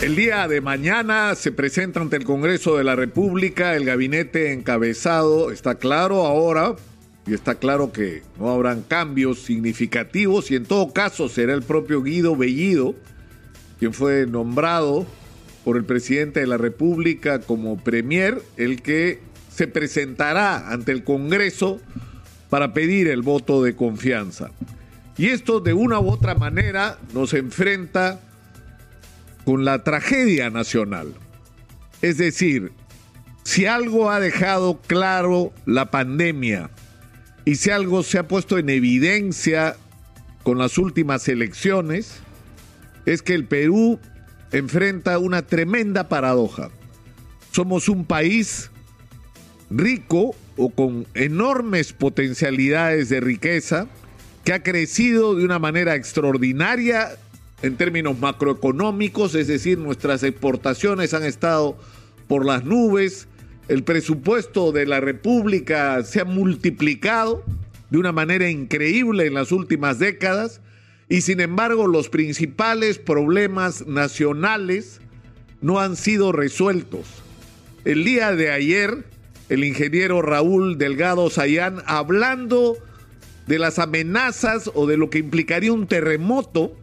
El día de mañana se presenta ante el Congreso de la República el gabinete encabezado, está claro ahora, y está claro que no habrán cambios significativos y en todo caso será el propio Guido Bellido quien fue nombrado por el presidente de la República como premier, el que se presentará ante el Congreso para pedir el voto de confianza. Y esto de una u otra manera nos enfrenta con la tragedia nacional. Es decir, si algo ha dejado claro la pandemia y si algo se ha puesto en evidencia con las últimas elecciones, es que el Perú enfrenta una tremenda paradoja. Somos un país rico o con enormes potencialidades de riqueza que ha crecido de una manera extraordinaria en términos macroeconómicos, es decir, nuestras exportaciones han estado por las nubes, el presupuesto de la República se ha multiplicado de una manera increíble en las últimas décadas y sin embargo los principales problemas nacionales no han sido resueltos. El día de ayer, el ingeniero Raúl Delgado Sayán, hablando de las amenazas o de lo que implicaría un terremoto,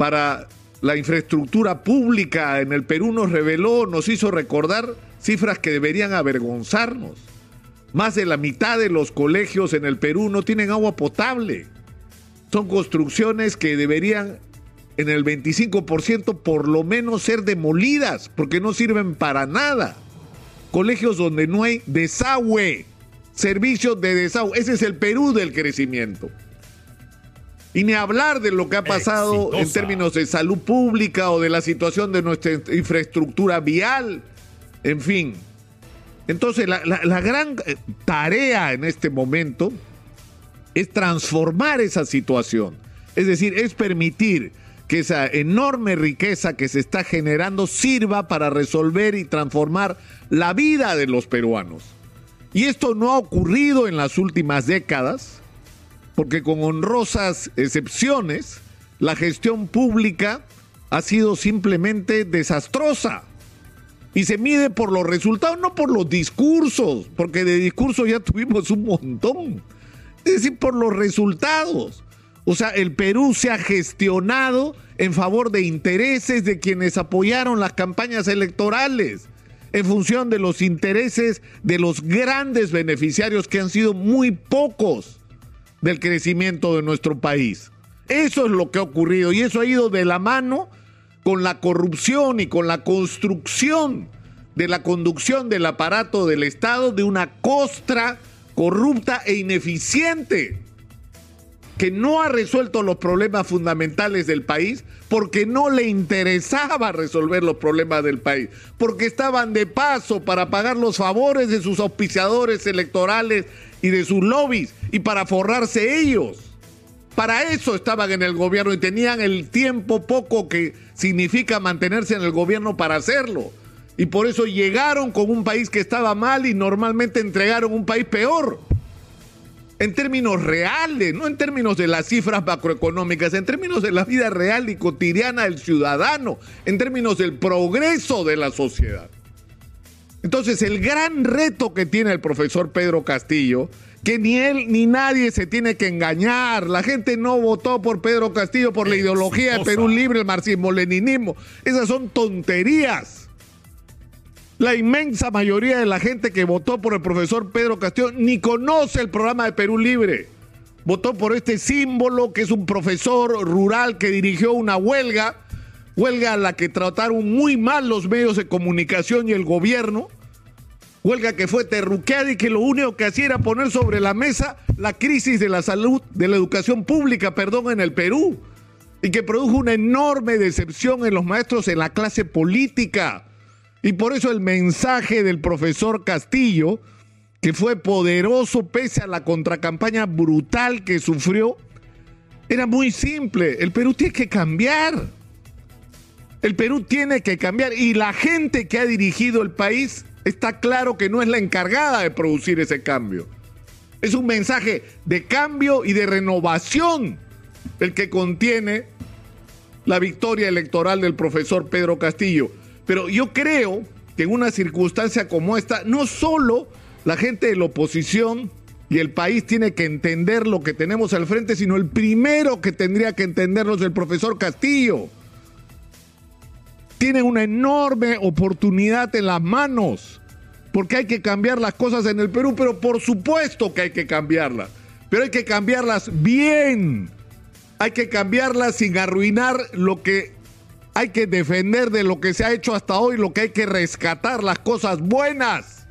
para la infraestructura pública en el Perú nos reveló, nos hizo recordar cifras que deberían avergonzarnos. Más de la mitad de los colegios en el Perú no tienen agua potable. Son construcciones que deberían en el 25% por lo menos ser demolidas porque no sirven para nada. Colegios donde no hay desagüe, servicios de desagüe. Ese es el Perú del crecimiento. Y ni hablar de lo que ha pasado en términos de salud pública o de la situación de nuestra infraestructura vial. En fin. Entonces, la, la gran eh, tarea en este momento es transformar esa situación. Es decir, es permitir que esa enorme riqueza que se está generando sirva para resolver y transformar la vida de los peruanos. Y esto no ha ocurrido en las últimas décadas porque con honrosas excepciones, la gestión pública ha sido simplemente desastrosa. Y se mide por los resultados, no por los discursos, porque de discursos ya tuvimos un montón. Es decir, por los resultados. O sea, el Perú se ha gestionado en favor de intereses de quienes apoyaron las campañas electorales, en función de los intereses de los grandes beneficiarios que han sido muy pocos del crecimiento de nuestro país. Eso es lo que ha ocurrido y eso ha ido de la mano con la corrupción y con la construcción de la conducción del aparato del Estado de una costra corrupta e ineficiente que no ha resuelto los problemas fundamentales del país porque no le interesaba resolver los problemas del país, porque estaban de paso para pagar los favores de sus auspiciadores electorales y de sus lobbies y para forrarse ellos. Para eso estaban en el gobierno y tenían el tiempo poco que significa mantenerse en el gobierno para hacerlo. Y por eso llegaron con un país que estaba mal y normalmente entregaron un país peor. En términos reales, no en términos de las cifras macroeconómicas, en términos de la vida real y cotidiana del ciudadano, en términos del progreso de la sociedad. Entonces, el gran reto que tiene el profesor Pedro Castillo, que ni él ni nadie se tiene que engañar. La gente no votó por Pedro Castillo por la ideología de Perú Libre, el marxismo-leninismo. Esas son tonterías. La inmensa mayoría de la gente que votó por el profesor Pedro Castillo ni conoce el programa de Perú Libre. Votó por este símbolo que es un profesor rural que dirigió una huelga huelga a la que trataron muy mal los medios de comunicación y el gobierno, huelga que fue terruqueada y que lo único que hacía era poner sobre la mesa la crisis de la salud, de la educación pública, perdón, en el Perú, y que produjo una enorme decepción en los maestros en la clase política. Y por eso el mensaje del profesor Castillo, que fue poderoso pese a la contracampaña brutal que sufrió, era muy simple. El Perú tiene que cambiar. El Perú tiene que cambiar y la gente que ha dirigido el país está claro que no es la encargada de producir ese cambio. Es un mensaje de cambio y de renovación el que contiene la victoria electoral del profesor Pedro Castillo. Pero yo creo que en una circunstancia como esta, no solo la gente de la oposición y el país tiene que entender lo que tenemos al frente, sino el primero que tendría que entenderlo es el profesor Castillo. Tiene una enorme oportunidad en las manos, porque hay que cambiar las cosas en el Perú, pero por supuesto que hay que cambiarlas, pero hay que cambiarlas bien, hay que cambiarlas sin arruinar lo que hay que defender de lo que se ha hecho hasta hoy, lo que hay que rescatar, las cosas buenas.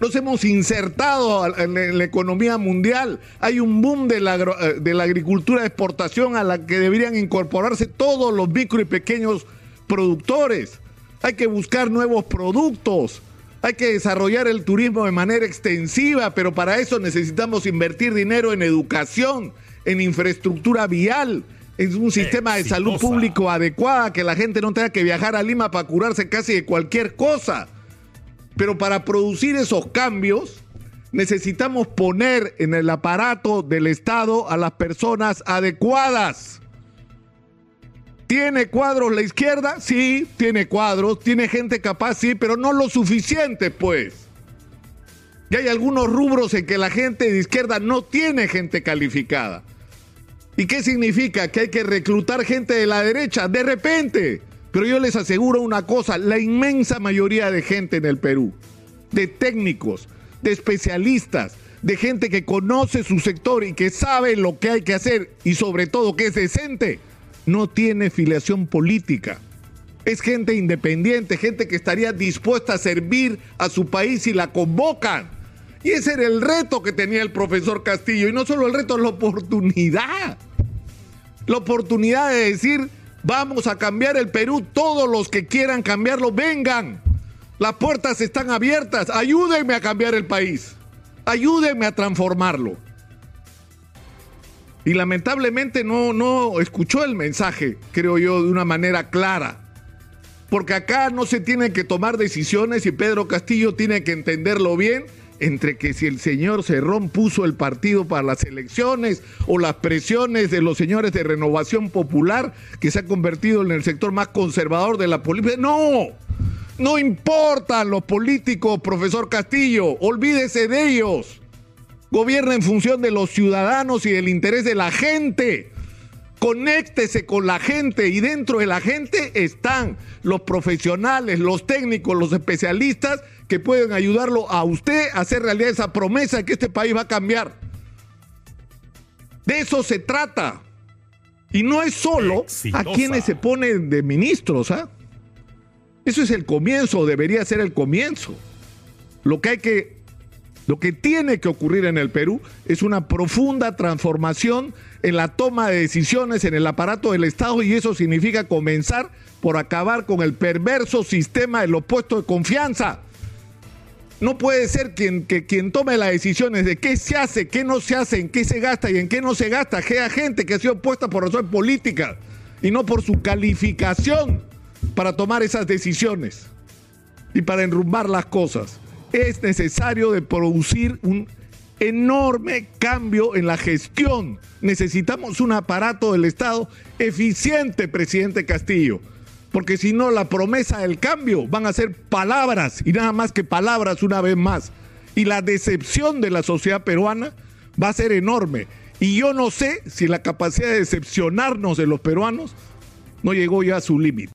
Nos hemos insertado en la economía mundial. Hay un boom de la, eh, de la agricultura de exportación a la que deberían incorporarse todos los micro y pequeños productores. Hay que buscar nuevos productos. Hay que desarrollar el turismo de manera extensiva, pero para eso necesitamos invertir dinero en educación, en infraestructura vial, en un sistema de salud público adecuada, que la gente no tenga que viajar a Lima para curarse casi de cualquier cosa. Pero para producir esos cambios necesitamos poner en el aparato del Estado a las personas adecuadas. ¿Tiene cuadros la izquierda? Sí, tiene cuadros, tiene gente capaz, sí, pero no lo suficiente, pues. Y hay algunos rubros en que la gente de izquierda no tiene gente calificada. ¿Y qué significa? Que hay que reclutar gente de la derecha. De repente, pero yo les aseguro una cosa, la inmensa mayoría de gente en el Perú, de técnicos, de especialistas, de gente que conoce su sector y que sabe lo que hay que hacer y sobre todo que es decente, no tiene filiación política. Es gente independiente, gente que estaría dispuesta a servir a su país si la convocan. Y ese era el reto que tenía el profesor Castillo. Y no solo el reto, la oportunidad. La oportunidad de decir, Vamos a cambiar el Perú. Todos los que quieran cambiarlo, vengan. Las puertas están abiertas. Ayúdenme a cambiar el país. Ayúdenme a transformarlo. Y lamentablemente no, no escuchó el mensaje, creo yo, de una manera clara. Porque acá no se tienen que tomar decisiones y Pedro Castillo tiene que entenderlo bien entre que si el señor Cerrón puso el partido para las elecciones o las presiones de los señores de Renovación Popular, que se ha convertido en el sector más conservador de la política. No, no importan los políticos, profesor Castillo, olvídese de ellos. Gobierna en función de los ciudadanos y del interés de la gente. Conéctese con la gente y dentro de la gente están los profesionales, los técnicos, los especialistas que pueden ayudarlo a usted a hacer realidad esa promesa de que este país va a cambiar. De eso se trata. Y no es solo a quienes se ponen de ministros, ¿ah? Eso es el comienzo, debería ser el comienzo. Lo que hay que, lo que tiene que ocurrir en el Perú es una profunda transformación en la toma de decisiones en el aparato del Estado y eso significa comenzar por acabar con el perverso sistema del opuesto de confianza no puede ser quien, que, quien tome las decisiones de qué se hace, qué no se hace, en qué se gasta y en qué no se gasta, que gente que ha sido puesta por razón política y no por su calificación para tomar esas decisiones y para enrumbar las cosas. Es necesario de producir un enorme cambio en la gestión. Necesitamos un aparato del Estado eficiente, presidente Castillo porque si no la promesa del cambio van a ser palabras y nada más que palabras una vez más. Y la decepción de la sociedad peruana va a ser enorme. Y yo no sé si la capacidad de decepcionarnos de los peruanos no llegó ya a su límite.